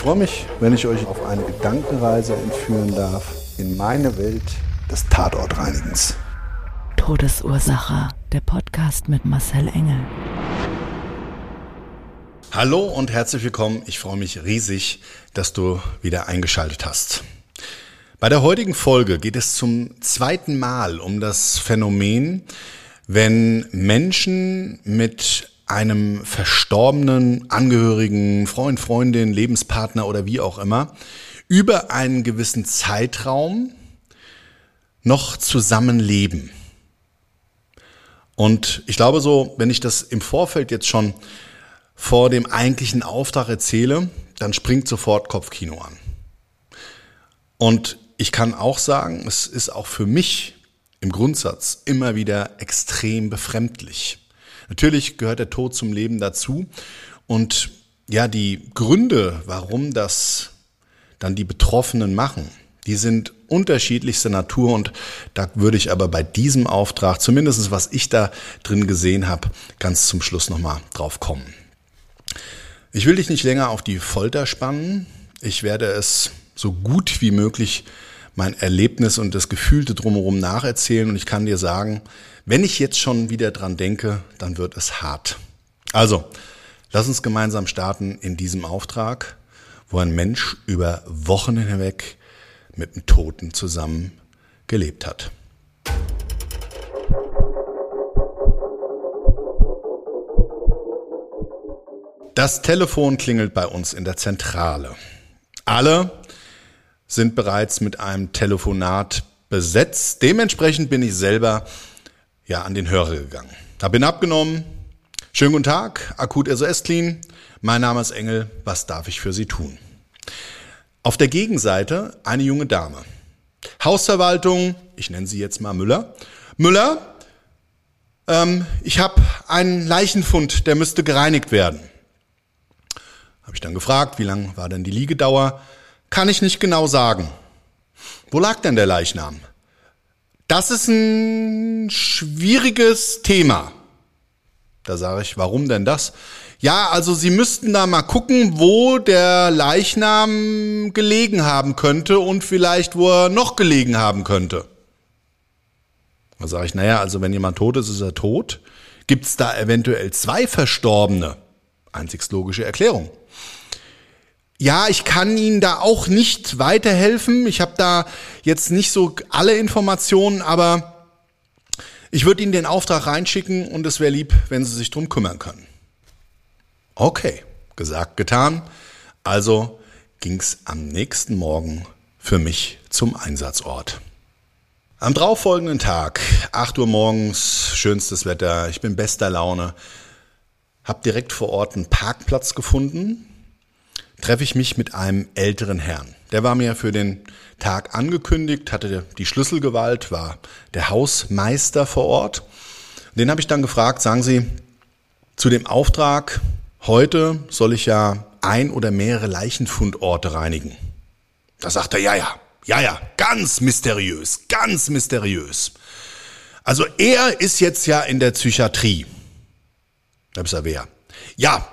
Ich freue mich, wenn ich euch auf eine Gedankenreise entführen darf in meine Welt des Tatortreinigens. Todesursache. Der Podcast mit Marcel Engel. Hallo und herzlich willkommen. Ich freue mich riesig, dass du wieder eingeschaltet hast. Bei der heutigen Folge geht es zum zweiten Mal um das Phänomen, wenn Menschen mit einem verstorbenen Angehörigen, Freund, Freundin, Lebenspartner oder wie auch immer über einen gewissen Zeitraum noch zusammenleben. Und ich glaube so, wenn ich das im Vorfeld jetzt schon vor dem eigentlichen Auftrag erzähle, dann springt sofort Kopfkino an. Und ich kann auch sagen, es ist auch für mich im Grundsatz immer wieder extrem befremdlich. Natürlich gehört der Tod zum Leben dazu und ja, die Gründe, warum das dann die Betroffenen machen, die sind unterschiedlichster Natur und da würde ich aber bei diesem Auftrag, zumindest was ich da drin gesehen habe, ganz zum Schluss nochmal drauf kommen. Ich will dich nicht länger auf die Folter spannen. Ich werde es so gut wie möglich mein Erlebnis und das Gefühlte drumherum nacherzählen und ich kann dir sagen, wenn ich jetzt schon wieder dran denke, dann wird es hart. Also, lass uns gemeinsam starten in diesem Auftrag, wo ein Mensch über Wochen hinweg mit dem Toten zusammen gelebt hat. Das Telefon klingelt bei uns in der Zentrale. Alle sind bereits mit einem Telefonat besetzt. Dementsprechend bin ich selber ja an den Hörer gegangen. Hab ihn abgenommen. Schönen guten Tag, Akut SOS Clean. Mein Name ist Engel. Was darf ich für Sie tun? Auf der Gegenseite eine junge Dame. Hausverwaltung, ich nenne sie jetzt mal Müller. Müller, ähm, ich habe einen Leichenfund, der müsste gereinigt werden. Habe ich dann gefragt, wie lang war denn die Liegedauer? Kann ich nicht genau sagen. Wo lag denn der Leichnam? Das ist ein schwieriges Thema. Da sage ich, warum denn das? Ja, also Sie müssten da mal gucken, wo der Leichnam gelegen haben könnte und vielleicht, wo er noch gelegen haben könnte. Da sage ich, naja, also wenn jemand tot ist, ist er tot. Gibt es da eventuell zwei Verstorbene? Einzigst logische Erklärung. Ja, ich kann Ihnen da auch nicht weiterhelfen. Ich habe da jetzt nicht so alle Informationen, aber ich würde Ihnen den Auftrag reinschicken und es wäre lieb, wenn Sie sich drum kümmern können. Okay, gesagt, getan. Also ging's am nächsten Morgen für mich zum Einsatzort. Am darauffolgenden Tag, 8 Uhr morgens, schönstes Wetter, ich bin bester Laune, hab direkt vor Ort einen Parkplatz gefunden, treffe ich mich mit einem älteren Herrn. Der war mir für den Tag angekündigt, hatte die Schlüsselgewalt, war der Hausmeister vor Ort. Den habe ich dann gefragt, sagen Sie, zu dem Auftrag, heute soll ich ja ein oder mehrere Leichenfundorte reinigen. Da sagt er, ja, ja, ja, ja, ganz mysteriös, ganz mysteriös. Also er ist jetzt ja in der Psychiatrie. Da hab ich gesagt, wer? Ja,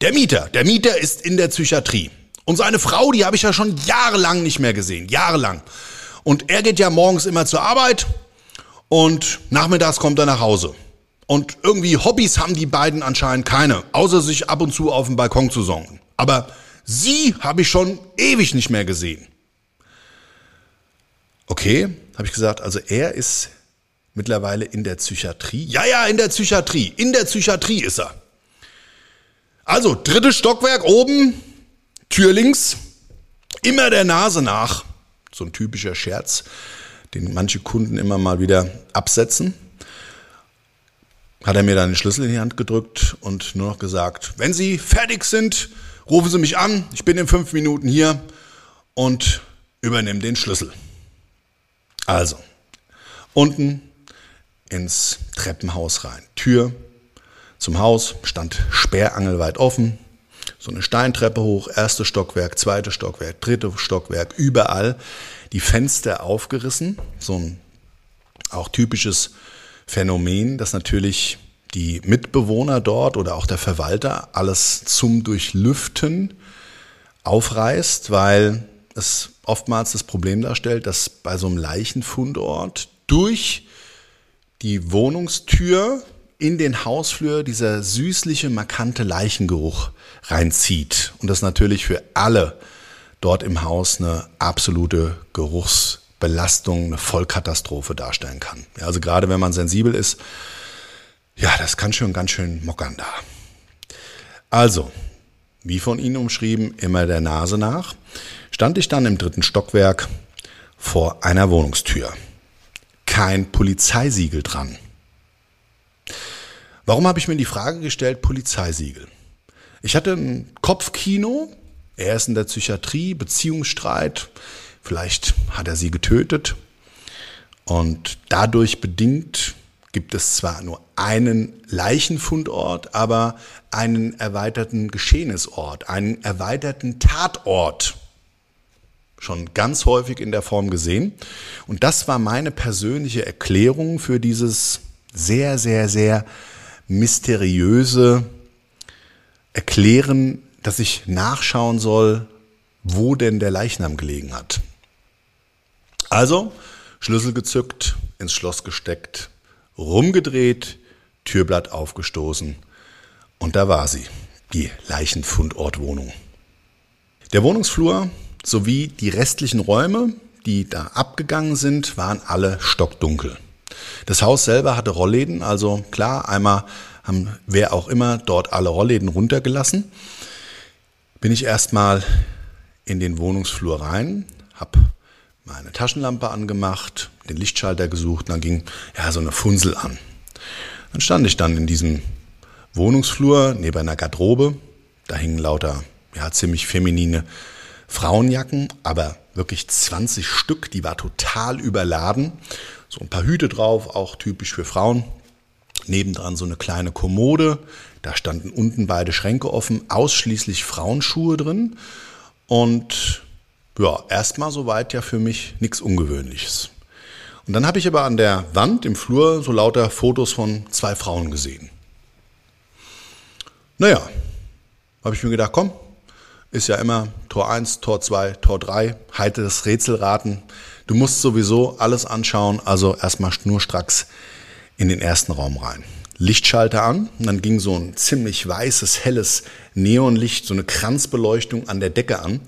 der Mieter, der Mieter ist in der Psychiatrie. Und seine Frau, die habe ich ja schon jahrelang nicht mehr gesehen, jahrelang. Und er geht ja morgens immer zur Arbeit und nachmittags kommt er nach Hause. Und irgendwie Hobbys haben die beiden anscheinend keine, außer sich ab und zu auf dem Balkon zu songen. Aber Sie habe ich schon ewig nicht mehr gesehen. Okay, habe ich gesagt, also er ist mittlerweile in der Psychiatrie. Ja, ja, in der Psychiatrie. In der Psychiatrie ist er. Also, drittes Stockwerk oben, Tür links, immer der Nase nach. So ein typischer Scherz, den manche Kunden immer mal wieder absetzen. Hat er mir dann den Schlüssel in die Hand gedrückt und nur noch gesagt, wenn Sie fertig sind, rufen Sie mich an, ich bin in fünf Minuten hier und übernehme den Schlüssel. Also, unten ins Treppenhaus rein. Tür zum Haus stand sperrangelweit offen. So eine Steintreppe hoch, erstes Stockwerk, zweites Stockwerk, drittes Stockwerk, überall die Fenster aufgerissen. So ein auch typisches Phänomen, dass natürlich die Mitbewohner dort oder auch der Verwalter alles zum Durchlüften aufreißt, weil es oftmals das Problem darstellt, dass bei so einem Leichenfundort durch die Wohnungstür in den Hausflur dieser süßliche, markante Leichengeruch reinzieht. Und das natürlich für alle dort im Haus eine absolute Geruchsbelastung, eine Vollkatastrophe darstellen kann. Ja, also gerade wenn man sensibel ist, ja, das kann schon ganz schön mockern da. Also, wie von Ihnen umschrieben, immer der Nase nach stand ich dann im dritten Stockwerk vor einer Wohnungstür. Kein Polizeisiegel dran. Warum habe ich mir die Frage gestellt, Polizeisiegel? Ich hatte ein Kopfkino, er ist in der Psychiatrie, Beziehungsstreit, vielleicht hat er sie getötet. Und dadurch bedingt gibt es zwar nur einen Leichenfundort, aber einen erweiterten Geschehnisort, einen erweiterten Tatort schon ganz häufig in der Form gesehen. Und das war meine persönliche Erklärung für dieses sehr, sehr, sehr mysteriöse Erklären, dass ich nachschauen soll, wo denn der Leichnam gelegen hat. Also Schlüssel gezückt, ins Schloss gesteckt, rumgedreht, Türblatt aufgestoßen und da war sie, die Leichenfundortwohnung. Der Wohnungsflur sowie die restlichen Räume, die da abgegangen sind, waren alle stockdunkel. Das Haus selber hatte Rollläden, also klar, einmal haben wer auch immer dort alle Rollläden runtergelassen. Bin ich erstmal in den Wohnungsflur rein, habe meine Taschenlampe angemacht, den Lichtschalter gesucht, und dann ging ja so eine Funsel an. Dann stand ich dann in diesem Wohnungsflur neben einer Garderobe, da hingen lauter ja ziemlich feminine Frauenjacken, aber wirklich 20 Stück, die war total überladen. So ein paar Hüte drauf, auch typisch für Frauen. Nebendran so eine kleine Kommode, da standen unten beide Schränke offen, ausschließlich Frauenschuhe drin. Und ja, erstmal soweit ja für mich nichts Ungewöhnliches. Und dann habe ich aber an der Wand im Flur so lauter Fotos von zwei Frauen gesehen. Naja, habe ich mir gedacht, komm, ist ja immer Tor 1, Tor 2, Tor 3, halte das Rätselraten. Du musst sowieso alles anschauen, also erstmal nur stracks in den ersten Raum rein. Lichtschalter an und dann ging so ein ziemlich weißes, helles Neonlicht, so eine Kranzbeleuchtung an der Decke an.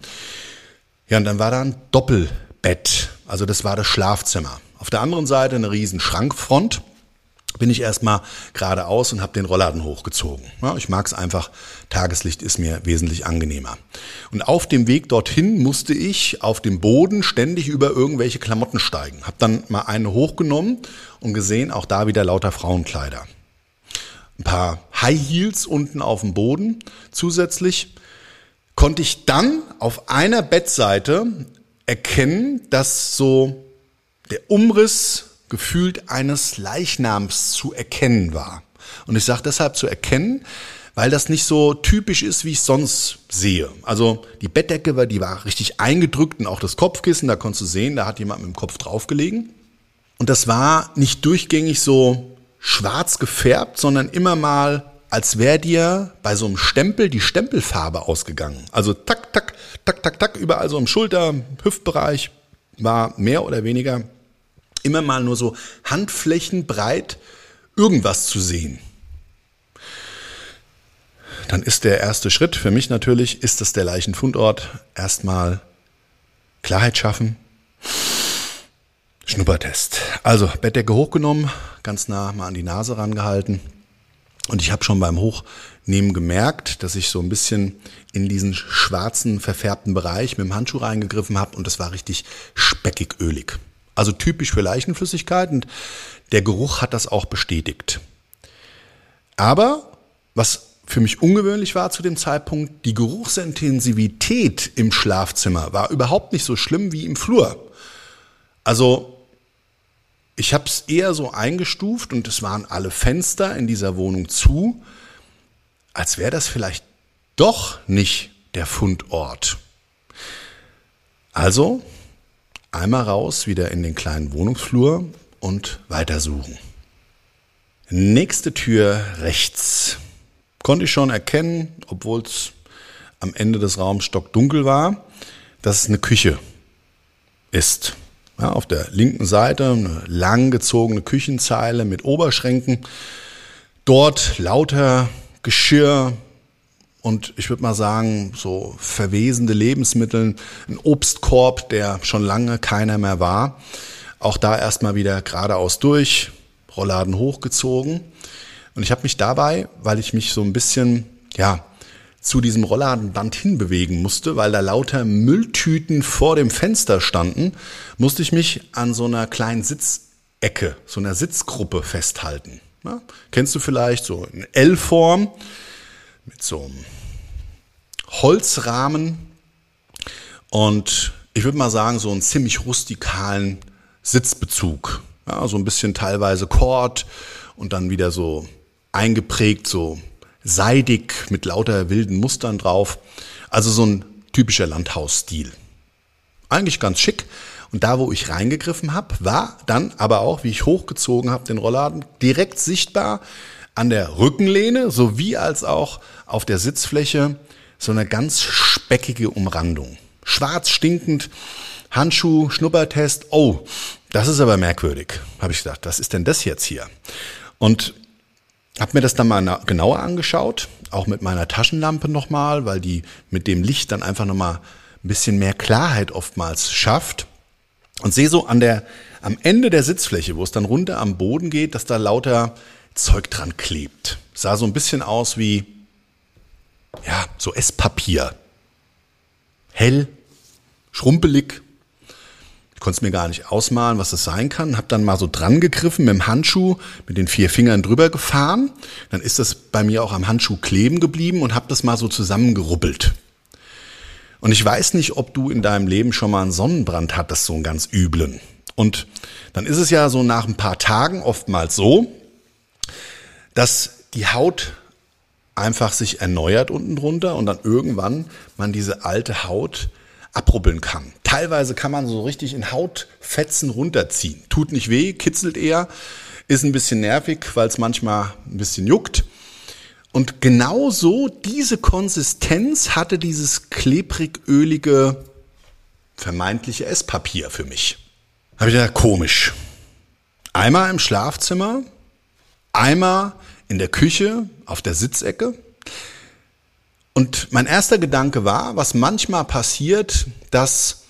Ja, und dann war da ein Doppelbett, also das war das Schlafzimmer. Auf der anderen Seite eine riesen Schrankfront bin ich erstmal geradeaus und habe den Rollladen hochgezogen. Ja, ich mag es einfach, Tageslicht ist mir wesentlich angenehmer. Und auf dem Weg dorthin musste ich auf dem Boden ständig über irgendwelche Klamotten steigen. Habe dann mal eine hochgenommen und gesehen, auch da wieder lauter Frauenkleider. Ein paar High Heels unten auf dem Boden. Zusätzlich konnte ich dann auf einer Bettseite erkennen, dass so der Umriss gefühlt eines Leichnams zu erkennen war. Und ich sage deshalb zu erkennen, weil das nicht so typisch ist, wie ich sonst sehe. Also die Bettdecke war, die war richtig eingedrückt und auch das Kopfkissen, da konntest du sehen, da hat jemand mit dem Kopf draufgelegen. Und das war nicht durchgängig so schwarz gefärbt, sondern immer mal, als wäre dir bei so einem Stempel die Stempelfarbe ausgegangen. Also tak, tak, tak, tak, tak, überall so im Schulter, Hüftbereich war mehr oder weniger immer mal nur so handflächenbreit irgendwas zu sehen. dann ist der erste Schritt für mich natürlich, ist das der Leichenfundort, erstmal Klarheit schaffen. Schnuppertest. Also Bettdecke hochgenommen, ganz nah mal an die Nase rangehalten. Und ich habe schon beim Hochnehmen gemerkt, dass ich so ein bisschen in diesen schwarzen, verfärbten Bereich mit dem Handschuh reingegriffen habe und das war richtig speckig ölig. Also typisch für Leichenflüssigkeit und der Geruch hat das auch bestätigt. Aber was für mich ungewöhnlich war zu dem Zeitpunkt, die Geruchsintensivität im Schlafzimmer war überhaupt nicht so schlimm wie im Flur. Also ich habe es eher so eingestuft und es waren alle Fenster in dieser Wohnung zu, als wäre das vielleicht doch nicht der Fundort. Also einmal raus, wieder in den kleinen Wohnungsflur und weitersuchen. Nächste Tür rechts. Konnte ich schon erkennen, obwohl es am Ende des Raums stockdunkel war, dass es eine Küche ist. Ja, auf der linken Seite eine langgezogene Küchenzeile mit Oberschränken. Dort lauter Geschirr und ich würde mal sagen, so verwesende Lebensmittel, ein Obstkorb, der schon lange keiner mehr war. Auch da erstmal wieder geradeaus durch, Rollladen hochgezogen. Und ich habe mich dabei, weil ich mich so ein bisschen, ja, zu diesem Rollladenband hinbewegen musste, weil da lauter Mülltüten vor dem Fenster standen, musste ich mich an so einer kleinen Sitzecke, so einer Sitzgruppe festhalten. Ja, kennst du vielleicht so in L-Form mit so einem Holzrahmen und ich würde mal sagen, so einen ziemlich rustikalen Sitzbezug. Ja, so ein bisschen teilweise Kord und dann wieder so eingeprägt, so seidig mit lauter wilden Mustern drauf. Also so ein typischer Landhausstil. Eigentlich ganz schick. Und da, wo ich reingegriffen habe, war dann aber auch, wie ich hochgezogen habe, den Rollladen, direkt sichtbar an der Rückenlehne sowie als auch auf der Sitzfläche so eine ganz speckige Umrandung. Schwarz stinkend, Handschuh, Schnuppertest. Oh, das ist aber merkwürdig, habe ich gedacht. Was ist denn das jetzt hier? Und habe mir das dann mal genauer angeschaut, auch mit meiner Taschenlampe nochmal, weil die mit dem Licht dann einfach nochmal ein bisschen mehr Klarheit oftmals schafft. Und sehe so an der, am Ende der Sitzfläche, wo es dann runter am Boden geht, dass da lauter Zeug dran klebt. Sah so ein bisschen aus wie, ja, so Esspapier. Hell, schrumpelig, ich konnte es mir gar nicht ausmalen, was das sein kann. Hab dann mal so dran gegriffen mit dem Handschuh, mit den vier Fingern drüber gefahren. Dann ist das bei mir auch am Handschuh kleben geblieben und hab das mal so zusammengerubbelt. Und ich weiß nicht, ob du in deinem Leben schon mal einen Sonnenbrand hattest, so einen ganz üblen. Und dann ist es ja so nach ein paar Tagen oftmals so, dass die Haut einfach sich erneuert unten drunter und dann irgendwann man diese alte Haut abrubbeln kann. Teilweise kann man so richtig in Hautfetzen runterziehen. Tut nicht weh, kitzelt eher, ist ein bisschen nervig, weil es manchmal ein bisschen juckt. Und genau so diese Konsistenz hatte dieses klebrig-ölige, vermeintliche Esspapier für mich. Habe ich gedacht, komisch. Einmal im Schlafzimmer, einmal in der Küche auf der Sitzecke. Und mein erster Gedanke war, was manchmal passiert, dass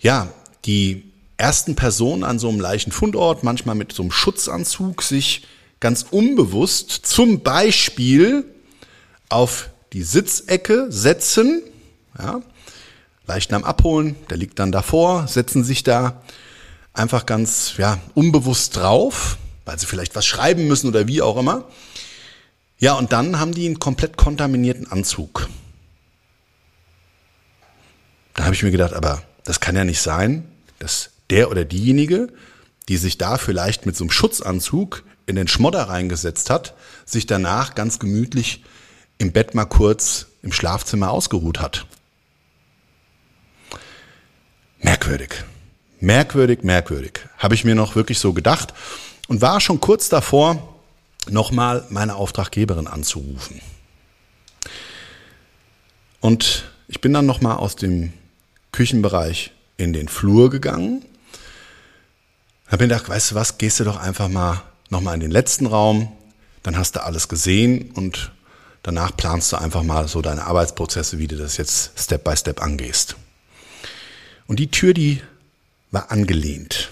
ja, die ersten Personen an so einem Leichenfundort manchmal mit so einem Schutzanzug sich ganz unbewusst zum Beispiel auf die Sitzecke setzen, ja, Leichnam abholen, der liegt dann davor, setzen sich da einfach ganz ja, unbewusst drauf, weil sie vielleicht was schreiben müssen oder wie auch immer. Ja, und dann haben die einen komplett kontaminierten Anzug. Da habe ich mir gedacht, aber das kann ja nicht sein, dass der oder diejenige, die sich da vielleicht mit so einem Schutzanzug in den Schmodder reingesetzt hat, sich danach ganz gemütlich im Bett mal kurz im Schlafzimmer ausgeruht hat. Merkwürdig. Merkwürdig, merkwürdig. Habe ich mir noch wirklich so gedacht und war schon kurz davor, nochmal meine Auftraggeberin anzurufen. Und ich bin dann nochmal aus dem Küchenbereich in den Flur gegangen. Hab mir gedacht, weißt du was, gehst du doch einfach mal nochmal in den letzten Raum, dann hast du alles gesehen und danach planst du einfach mal so deine Arbeitsprozesse, wie du das jetzt Step by Step angehst. Und die Tür, die war angelehnt.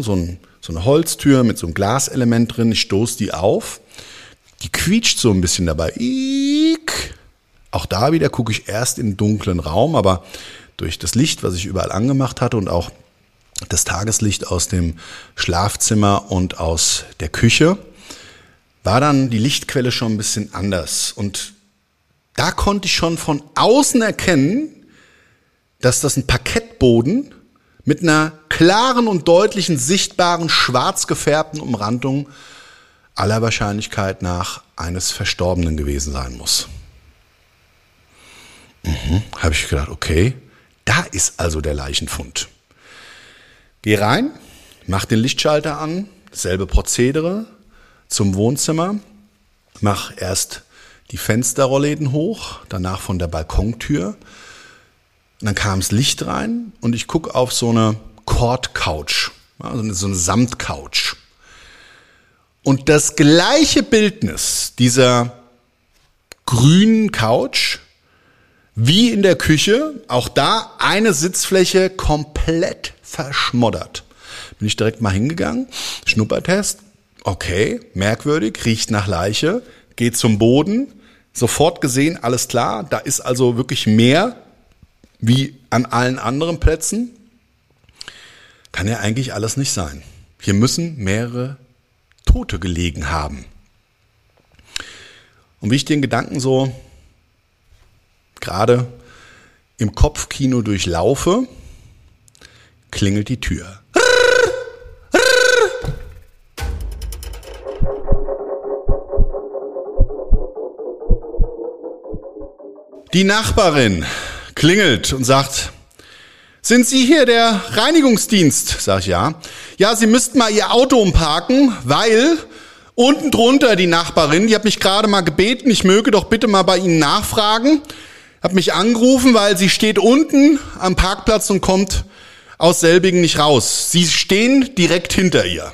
So, ein, so eine Holztür mit so einem Glaselement drin. Ich stoße die auf. Die quietscht so ein bisschen dabei. Ick. Auch da wieder gucke ich erst im dunklen Raum, aber durch das Licht, was ich überall angemacht hatte und auch das Tageslicht aus dem Schlafzimmer und aus der Küche, war dann die Lichtquelle schon ein bisschen anders. Und da konnte ich schon von außen erkennen, dass das ein Parkettboden mit einer klaren und deutlichen sichtbaren schwarz gefärbten Umrandung aller Wahrscheinlichkeit nach eines Verstorbenen gewesen sein muss. Mhm, Habe ich gedacht, okay, da ist also der Leichenfund. Geh rein, mach den Lichtschalter an, selbe Prozedere zum Wohnzimmer, mach erst die Fensterrollläden hoch, danach von der Balkontür. Und dann kam das Licht rein und ich gucke auf so eine Cord-Couch, also so eine Samtcouch. Und das gleiche Bildnis dieser grünen Couch wie in der Küche, auch da eine Sitzfläche komplett verschmoddert. Bin ich direkt mal hingegangen, Schnuppertest, okay, merkwürdig, riecht nach Leiche, geht zum Boden, sofort gesehen, alles klar, da ist also wirklich mehr wie an allen anderen Plätzen. Kann ja eigentlich alles nicht sein. Hier müssen mehrere Tote gelegen haben. Und wie ich den Gedanken so gerade im Kopfkino durchlaufe, klingelt die Tür. Die Nachbarin klingelt und sagt, sind Sie hier der Reinigungsdienst? Sag ich ja. Ja, Sie müssten mal Ihr Auto umparken, weil unten drunter die Nachbarin, die hat mich gerade mal gebeten, ich möge doch bitte mal bei Ihnen nachfragen hat mich angerufen, weil sie steht unten am Parkplatz und kommt aus selbigen nicht raus. Sie stehen direkt hinter ihr.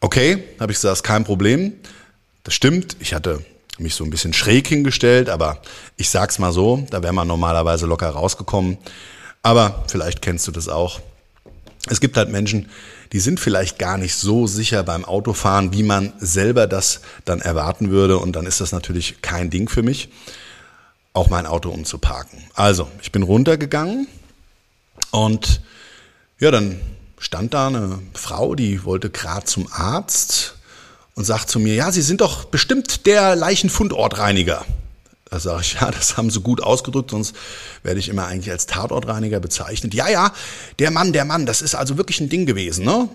Okay, habe ich gesagt, kein Problem. Das stimmt. Ich hatte mich so ein bisschen schräg hingestellt, aber ich sag's mal so, da wäre man normalerweise locker rausgekommen. Aber vielleicht kennst du das auch. Es gibt halt Menschen, die sind vielleicht gar nicht so sicher beim Autofahren, wie man selber das dann erwarten würde. Und dann ist das natürlich kein Ding für mich auch mein Auto umzuparken. Also, ich bin runtergegangen und ja, dann stand da eine Frau, die wollte gerade zum Arzt und sagt zu mir, ja, Sie sind doch bestimmt der Leichenfundortreiniger. Da sage ich, ja, das haben Sie gut ausgedrückt, sonst werde ich immer eigentlich als Tatortreiniger bezeichnet. Ja, ja, der Mann, der Mann, das ist also wirklich ein Ding gewesen. Ne?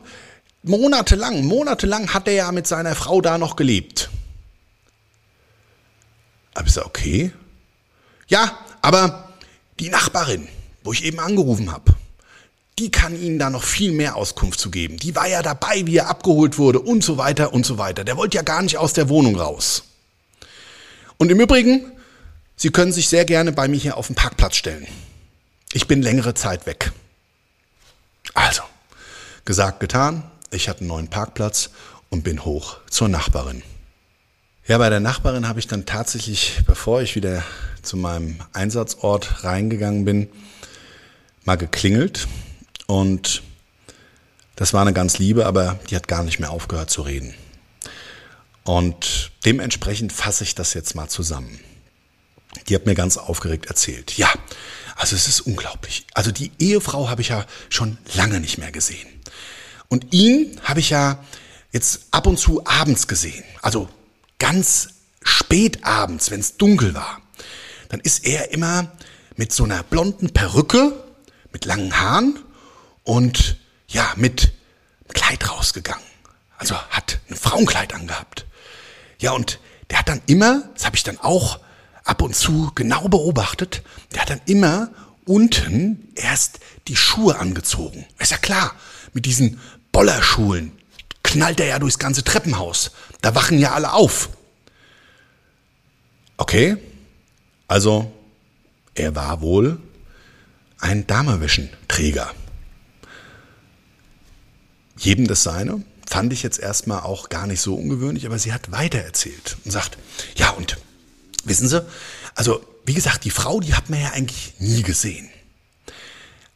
Monatelang, monatelang hat er ja mit seiner Frau da noch gelebt. Aber ich sage, okay, ja, aber die Nachbarin, wo ich eben angerufen habe, die kann Ihnen da noch viel mehr Auskunft zu geben. Die war ja dabei, wie er abgeholt wurde und so weiter und so weiter. Der wollte ja gar nicht aus der Wohnung raus. Und im Übrigen, Sie können sich sehr gerne bei mir hier auf den Parkplatz stellen. Ich bin längere Zeit weg. Also, gesagt, getan. Ich hatte einen neuen Parkplatz und bin hoch zur Nachbarin. Ja, bei der Nachbarin habe ich dann tatsächlich, bevor ich wieder zu meinem Einsatzort reingegangen bin, mal geklingelt und das war eine ganz liebe, aber die hat gar nicht mehr aufgehört zu reden. Und dementsprechend fasse ich das jetzt mal zusammen. Die hat mir ganz aufgeregt erzählt. Ja, also es ist unglaublich. Also die Ehefrau habe ich ja schon lange nicht mehr gesehen. Und ihn habe ich ja jetzt ab und zu abends gesehen. Also ganz spät abends, wenn es dunkel war, dann ist er immer mit so einer blonden Perücke, mit langen Haaren und ja, mit Kleid rausgegangen. Also hat ein Frauenkleid angehabt. Ja, und der hat dann immer, das habe ich dann auch ab und zu genau beobachtet, der hat dann immer unten erst die Schuhe angezogen. Ist ja klar, mit diesen Bollerschuhen knallt er ja durchs ganze Treppenhaus. Da wachen ja alle auf. Okay, also er war wohl ein Damewäschenträger. Jedem das seine. fand ich jetzt erstmal auch gar nicht so ungewöhnlich, aber sie hat weitererzählt und sagt, ja und wissen Sie, also wie gesagt, die Frau, die hat man ja eigentlich nie gesehen.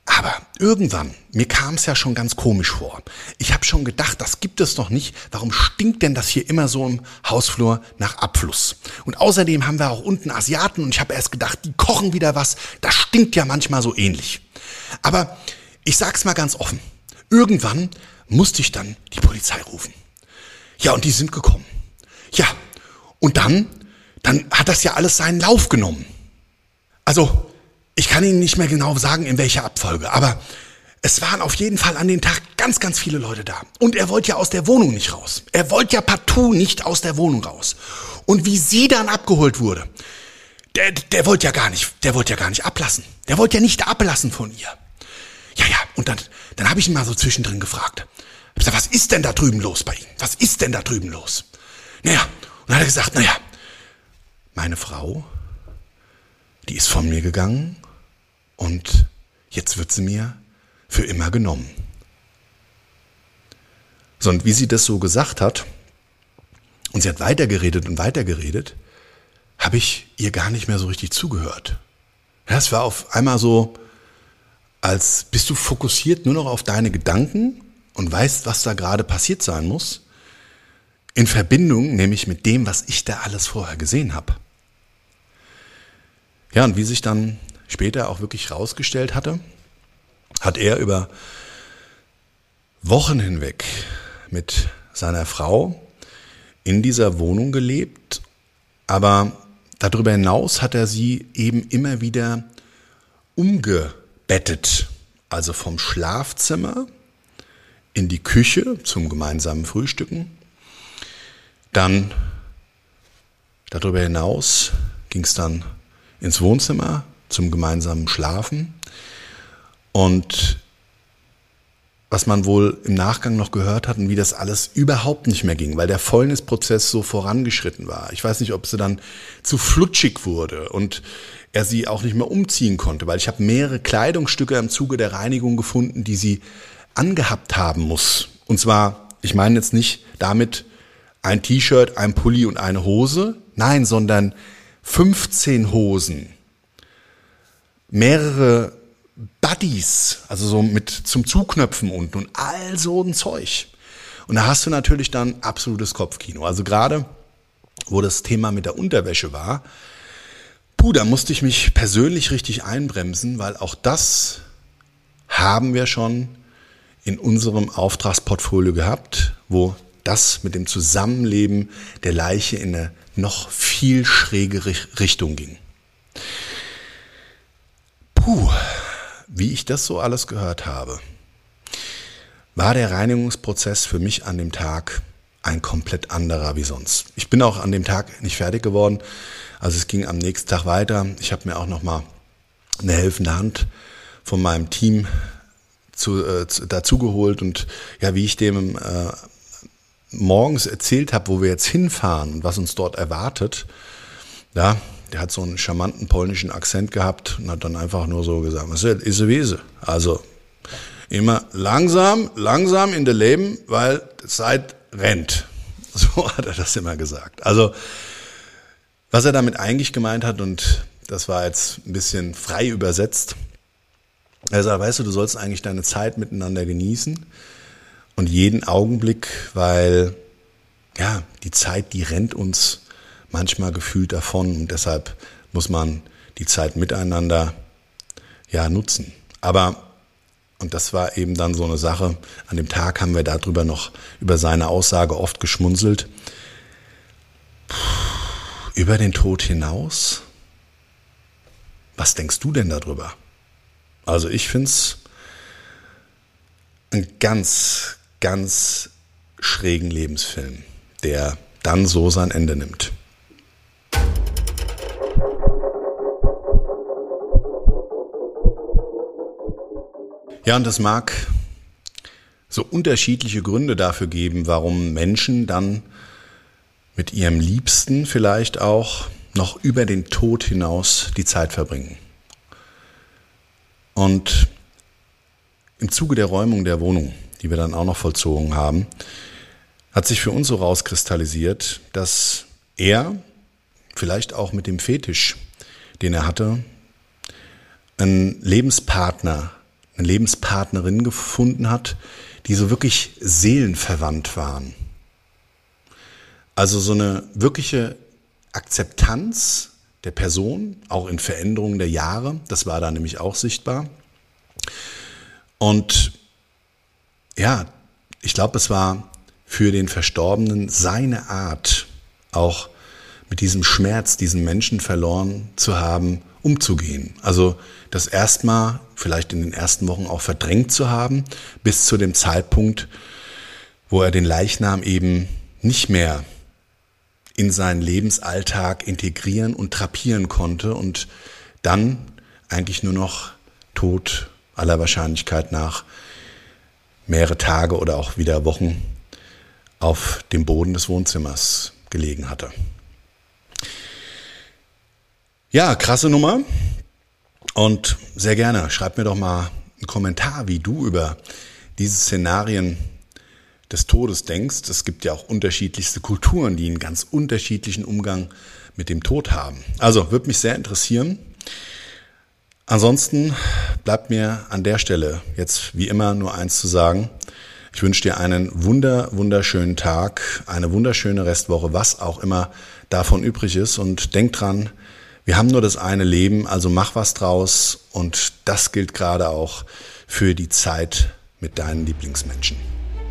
Aber irgendwann, mir kam es ja schon ganz komisch vor. Ich habe schon gedacht, das gibt es doch nicht. Warum stinkt denn das hier immer so im Hausflur nach Abfluss? Und außerdem haben wir auch unten Asiaten und ich habe erst gedacht, die kochen wieder was. Das stinkt ja manchmal so ähnlich. Aber ich sag's mal ganz offen. Irgendwann musste ich dann die Polizei rufen. Ja, und die sind gekommen. Ja, und dann, dann hat das ja alles seinen Lauf genommen. Also, ich kann Ihnen nicht mehr genau sagen, in welcher Abfolge, aber es waren auf jeden Fall an dem Tag ganz, ganz viele Leute da. Und er wollte ja aus der Wohnung nicht raus. Er wollte ja partout nicht aus der Wohnung raus. Und wie sie dann abgeholt wurde, der, der wollte ja gar nicht, der wollte ja gar nicht ablassen. Der wollte ja nicht ablassen von ihr. Ja, ja, und dann, dann habe ich ihn mal so zwischendrin gefragt. Ich gesagt, was ist denn da drüben los bei Ihnen? Was ist denn da drüben los? Naja, und dann hat er gesagt, naja, meine Frau, die ist von mir gegangen und jetzt wird sie mir für immer genommen. So, und wie sie das so gesagt hat, und sie hat weitergeredet und weitergeredet, habe ich ihr gar nicht mehr so richtig zugehört. Es war auf einmal so, als bist du fokussiert nur noch auf deine Gedanken und weißt, was da gerade passiert sein muss, in Verbindung nämlich mit dem, was ich da alles vorher gesehen habe. Ja, und wie sich dann später auch wirklich rausgestellt hatte, hat er über Wochen hinweg mit seiner Frau in dieser Wohnung gelebt, aber darüber hinaus hat er sie eben immer wieder umgebettet, also vom Schlafzimmer in die Küche zum gemeinsamen Frühstücken. Dann darüber hinaus ging es dann ins Wohnzimmer zum gemeinsamen Schlafen. Und was man wohl im Nachgang noch gehört hat und wie das alles überhaupt nicht mehr ging, weil der Fäulnisprozess so vorangeschritten war. Ich weiß nicht, ob sie dann zu flutschig wurde und er sie auch nicht mehr umziehen konnte, weil ich habe mehrere Kleidungsstücke im Zuge der Reinigung gefunden, die sie angehabt haben muss. Und zwar, ich meine jetzt nicht damit ein T-Shirt, ein Pulli und eine Hose, nein, sondern 15 Hosen, mehrere Buddies, also so mit zum Zuknöpfen unten und all so ein Zeug. Und da hast du natürlich dann absolutes Kopfkino. Also gerade, wo das Thema mit der Unterwäsche war, puh, da musste ich mich persönlich richtig einbremsen, weil auch das haben wir schon in unserem Auftragsportfolio gehabt, wo das mit dem Zusammenleben der Leiche in eine noch viel schrägere Richtung ging. Puh, wie ich das so alles gehört habe, war der Reinigungsprozess für mich an dem Tag ein komplett anderer wie sonst. Ich bin auch an dem Tag nicht fertig geworden. Also es ging am nächsten Tag weiter. Ich habe mir auch noch mal eine helfende Hand von meinem Team zu, äh, dazugeholt und ja, wie ich dem äh, morgens erzählt habe, wo wir jetzt hinfahren und was uns dort erwartet, ja, der hat so einen charmanten polnischen Akzent gehabt und hat dann einfach nur so gesagt, was ist Wiese? Also immer langsam, langsam in der Leben, weil Zeit rennt. So hat er das immer gesagt. Also was er damit eigentlich gemeint hat und das war jetzt ein bisschen frei übersetzt. Er sagt, weißt du, du sollst eigentlich deine Zeit miteinander genießen und jeden Augenblick, weil ja, die Zeit, die rennt uns manchmal gefühlt davon und deshalb muss man die Zeit miteinander ja nutzen. Aber und das war eben dann so eine Sache. An dem Tag haben wir darüber noch über seine Aussage oft geschmunzelt. Puh, über den Tod hinaus? Was denkst du denn darüber? Also ich finde es einen ganz, ganz schrägen Lebensfilm, der dann so sein Ende nimmt. Ja, und es mag so unterschiedliche Gründe dafür geben, warum Menschen dann mit ihrem Liebsten vielleicht auch noch über den Tod hinaus die Zeit verbringen. Und im Zuge der Räumung der Wohnung, die wir dann auch noch vollzogen haben, hat sich für uns so rauskristallisiert, dass er, vielleicht auch mit dem Fetisch, den er hatte, einen Lebenspartner, eine Lebenspartnerin gefunden hat, die so wirklich seelenverwandt waren. Also so eine wirkliche Akzeptanz der Person, auch in Veränderungen der Jahre, das war da nämlich auch sichtbar. Und ja, ich glaube, es war für den Verstorbenen seine Art, auch mit diesem Schmerz, diesen Menschen verloren zu haben, umzugehen. Also das erstmal vielleicht in den ersten Wochen auch verdrängt zu haben, bis zu dem Zeitpunkt, wo er den Leichnam eben nicht mehr in seinen Lebensalltag integrieren und trapieren konnte und dann eigentlich nur noch tot aller Wahrscheinlichkeit nach mehrere Tage oder auch wieder Wochen auf dem Boden des Wohnzimmers gelegen hatte. Ja, krasse Nummer. Und sehr gerne, schreib mir doch mal einen Kommentar, wie du über diese Szenarien des Todes denkst. Es gibt ja auch unterschiedlichste Kulturen, die einen ganz unterschiedlichen Umgang mit dem Tod haben. Also, würde mich sehr interessieren. Ansonsten bleibt mir an der Stelle jetzt wie immer nur eins zu sagen. Ich wünsche dir einen wunder, wunderschönen Tag, eine wunderschöne Restwoche, was auch immer davon übrig ist. Und denk dran, wir haben nur das eine Leben, also mach was draus. Und das gilt gerade auch für die Zeit mit deinen Lieblingsmenschen.